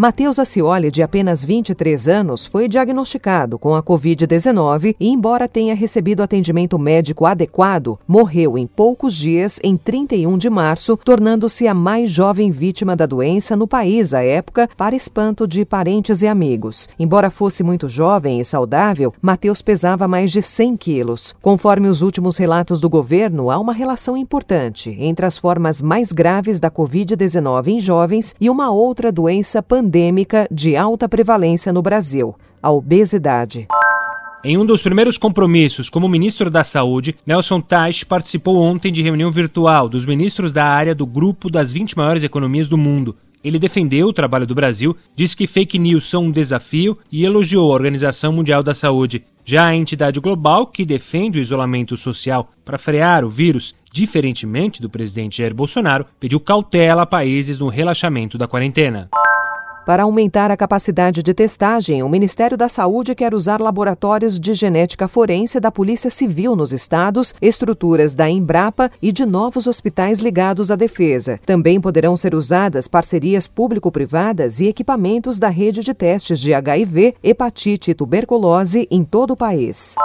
Matheus Acioli, de apenas 23 anos, foi diagnosticado com a Covid-19 e, embora tenha recebido atendimento médico adequado, morreu em poucos dias, em 31 de março, tornando-se a mais jovem vítima da doença no país à época, para espanto de parentes e amigos. Embora fosse muito jovem e saudável, Matheus pesava mais de 100 quilos. Conforme os últimos relatos do governo, há uma relação importante entre as formas mais graves da Covid-19 em jovens e uma outra doença pandêmica endêmica de alta prevalência no Brasil, a obesidade. Em um dos primeiros compromissos como ministro da Saúde, Nelson Teich participou ontem de reunião virtual dos ministros da área do grupo das 20 maiores economias do mundo. Ele defendeu o trabalho do Brasil, disse que fake news são um desafio e elogiou a Organização Mundial da Saúde. Já a entidade global, que defende o isolamento social para frear o vírus, diferentemente do presidente Jair Bolsonaro, pediu cautela a países no relaxamento da quarentena. Para aumentar a capacidade de testagem, o Ministério da Saúde quer usar laboratórios de genética forense da Polícia Civil nos estados, estruturas da Embrapa e de novos hospitais ligados à defesa. Também poderão ser usadas parcerias público-privadas e equipamentos da rede de testes de HIV, hepatite e tuberculose em todo o país.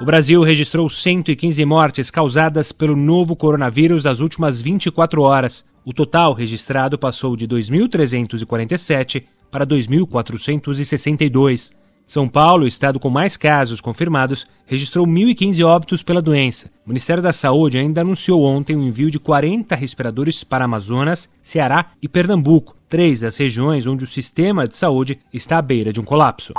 O Brasil registrou 115 mortes causadas pelo novo coronavírus nas últimas 24 horas. O total registrado passou de 2.347 para 2.462. São Paulo, estado com mais casos confirmados, registrou 1.015 óbitos pela doença. O Ministério da Saúde ainda anunciou ontem o envio de 40 respiradores para Amazonas, Ceará e Pernambuco, três das regiões onde o sistema de saúde está à beira de um colapso.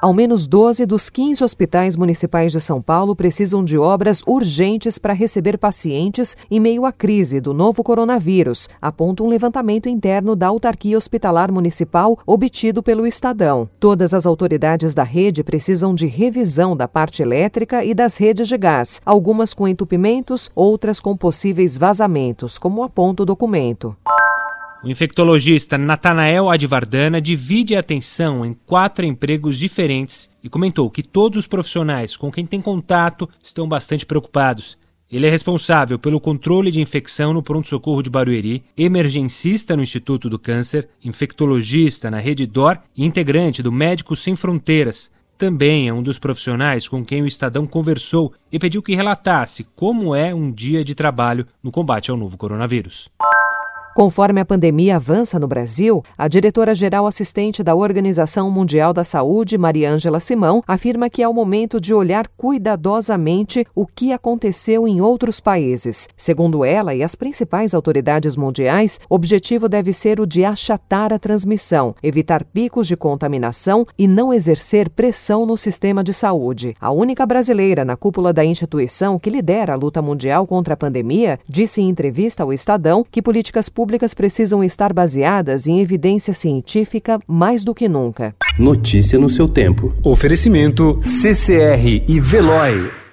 Ao menos 12 dos 15 hospitais municipais de São Paulo precisam de obras urgentes para receber pacientes em meio à crise do novo coronavírus, aponta um levantamento interno da autarquia hospitalar municipal obtido pelo Estadão. Todas as autoridades da rede precisam de revisão da parte elétrica e das redes de gás, algumas com entupimentos, outras com possíveis vazamentos, como aponta o documento. O infectologista Natanael Advardana divide a atenção em quatro empregos diferentes e comentou que todos os profissionais com quem tem contato estão bastante preocupados. Ele é responsável pelo controle de infecção no pronto-socorro de Barueri, emergencista no Instituto do Câncer, infectologista na Rede DOR e integrante do Médicos Sem Fronteiras. Também é um dos profissionais com quem o Estadão conversou e pediu que relatasse como é um dia de trabalho no combate ao novo coronavírus. Conforme a pandemia avança no Brasil, a diretora-geral assistente da Organização Mundial da Saúde, Mariângela Simão, afirma que é o momento de olhar cuidadosamente o que aconteceu em outros países. Segundo ela e as principais autoridades mundiais, o objetivo deve ser o de achatar a transmissão, evitar picos de contaminação e não exercer pressão no sistema de saúde. A única brasileira na cúpula da instituição que lidera a luta mundial contra a pandemia disse em entrevista ao Estadão que políticas públicas públicas precisam estar baseadas em evidência científica mais do que nunca. Notícia no seu tempo. Oferecimento CCR e Veloy.